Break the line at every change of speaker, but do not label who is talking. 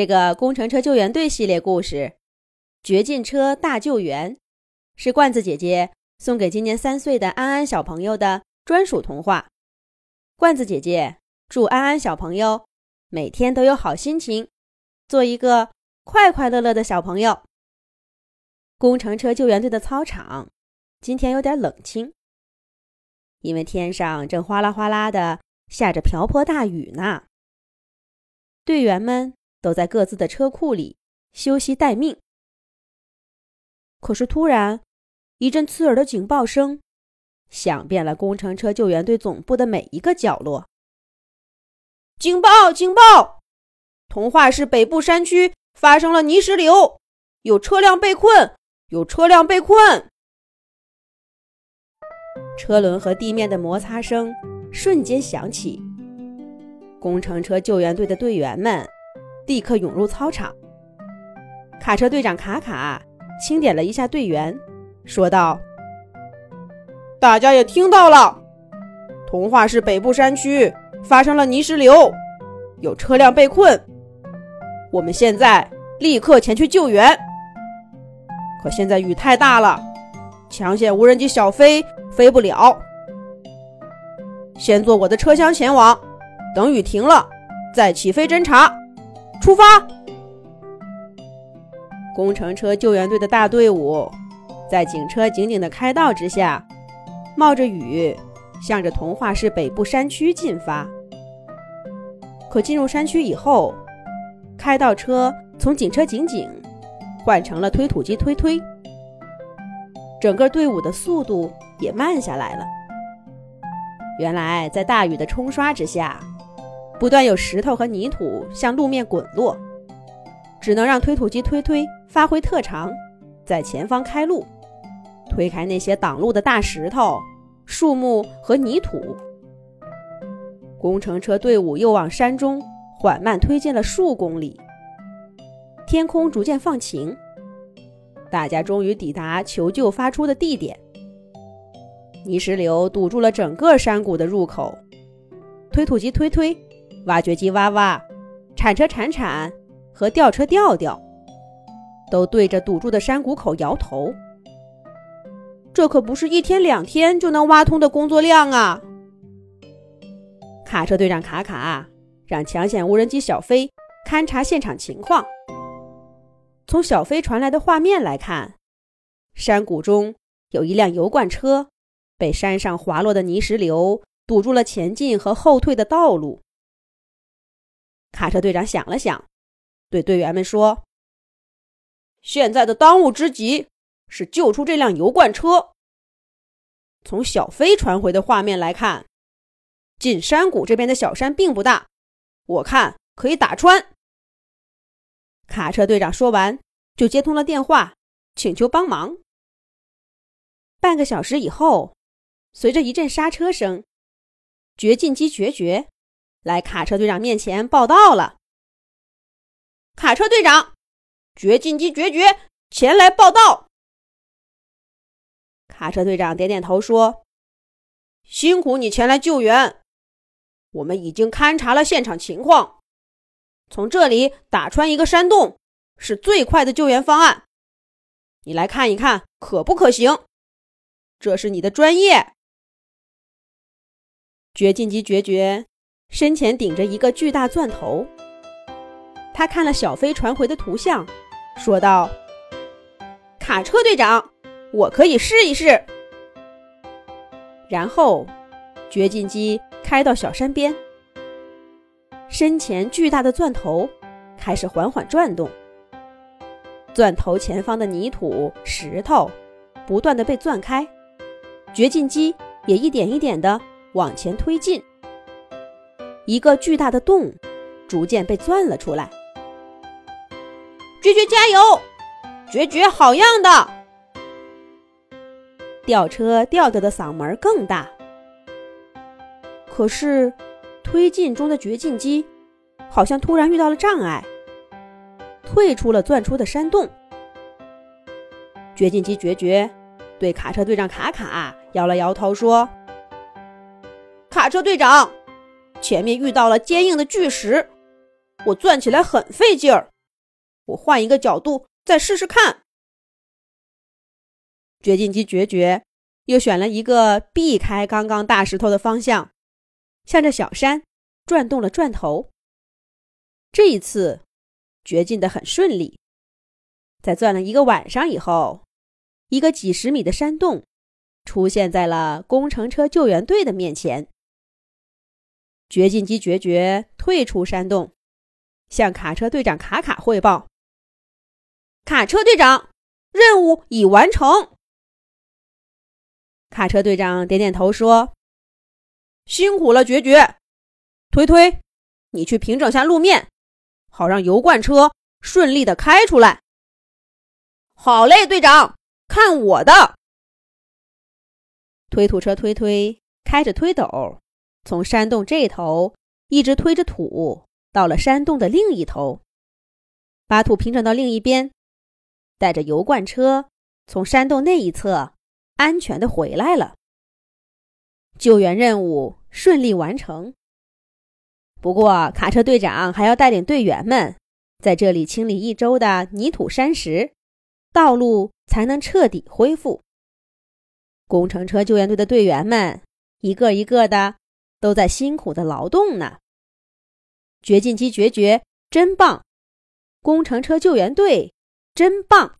这个工程车救援队系列故事《绝境车大救援》是罐子姐姐送给今年三岁的安安小朋友的专属童话。罐子姐姐祝安安小朋友每天都有好心情，做一个快快乐乐的小朋友。工程车救援队的操场今天有点冷清，因为天上正哗啦哗啦的下着瓢泼大雨呢。队员们。都在各自的车库里休息待命。可是突然，一阵刺耳的警报声响遍了工程车救援队总部的每一个角落。
警报！警报！童话市北部山区发生了泥石流，有车辆被困，有车辆被困。
车轮和地面的摩擦声瞬间响起。工程车救援队的队员们。立刻涌入操场。卡车队长卡卡清点了一下队员，说道：“
大家也听到了，童话市北部山区发生了泥石流，有车辆被困。我们现在立刻前去救援。可现在雨太大了，抢险无人机小飞飞不了。先坐我的车厢前往，等雨停了再起飞侦察。”出发！
工程车救援队的大队伍在警车紧紧的开道之下，冒着雨，向着童话市北部山区进发。可进入山区以后，开道车从警车警警换成了推土机推推，整个队伍的速度也慢下来了。原来，在大雨的冲刷之下。不断有石头和泥土向路面滚落，只能让推土机推推发挥特长，在前方开路，推开那些挡路的大石头、树木和泥土。工程车队伍又往山中缓慢推进了数公里，天空逐渐放晴，大家终于抵达求救发出的地点。泥石流堵住了整个山谷的入口，推土机推推。挖掘机挖挖，铲车铲铲，和吊车吊吊，都对着堵住的山谷口摇头。这可不是一天两天就能挖通的工作量啊！卡车队长卡卡让抢险无人机小飞勘察现场情况。从小飞传来的画面来看，山谷中有一辆油罐车被山上滑落的泥石流堵住了前进和后退的道路。卡车队长想了想，对队员们说：“
现在的当务之急是救出这辆油罐车。从小飞传回的画面来看，进山谷这边的小山并不大，我看可以打穿。”
卡车队长说完，就接通了电话，请求帮忙。半个小时以后，随着一阵刹车声，掘进机决绝。来卡车队长面前报道了。
卡车队长，掘进机决绝，前来报道。
卡车队长点点头说：“
辛苦你前来救援，我们已经勘察了现场情况，从这里打穿一个山洞是最快的救援方案。你来看一看，可不可行？这是你的专业。”
掘进机决绝。身前顶着一个巨大钻头，他看了小飞传回的图像，说道：“
卡车队长，我可以试一试。”
然后，掘进机开到小山边，身前巨大的钻头开始缓缓转动，钻头前方的泥土、石头不断的被钻开，掘进机也一点一点的往前推进。一个巨大的洞逐渐被钻了出来。
绝绝加油！绝绝好样的！
吊车吊吊的嗓门更大。可是，推进中的掘进机好像突然遇到了障碍，退出了钻出的山洞。掘进机绝绝对卡车队长卡卡摇了摇头说：“
卡车队长。”前面遇到了坚硬的巨石，我钻起来很费劲儿，我换一个角度再试试看。
掘进机决绝，又选了一个避开刚刚大石头的方向，向着小山转动了转头。这一次，掘进的很顺利。在钻了一个晚上以后，一个几十米的山洞出现在了工程车救援队的面前。掘进机决绝退出山洞，向卡车队长卡卡汇报：“
卡车队长，任务已完成。”
卡车队长点点头说：“
辛苦了，决绝。推推，你去平整下路面，好让油罐车顺利的开出来。”好嘞，队长，看我的！
推土车推推开着推斗，从山洞这头一直推着土到了山洞的另一头，把土平整到另一边，带着油罐车从山洞那一侧。安全的回来了，救援任务顺利完成。不过，卡车队长还要带领队员们在这里清理一周的泥土山石，道路才能彻底恢复。工程车救援队的队员们一个一个的都在辛苦的劳动呢。掘进机掘掘，真棒！工程车救援队真棒！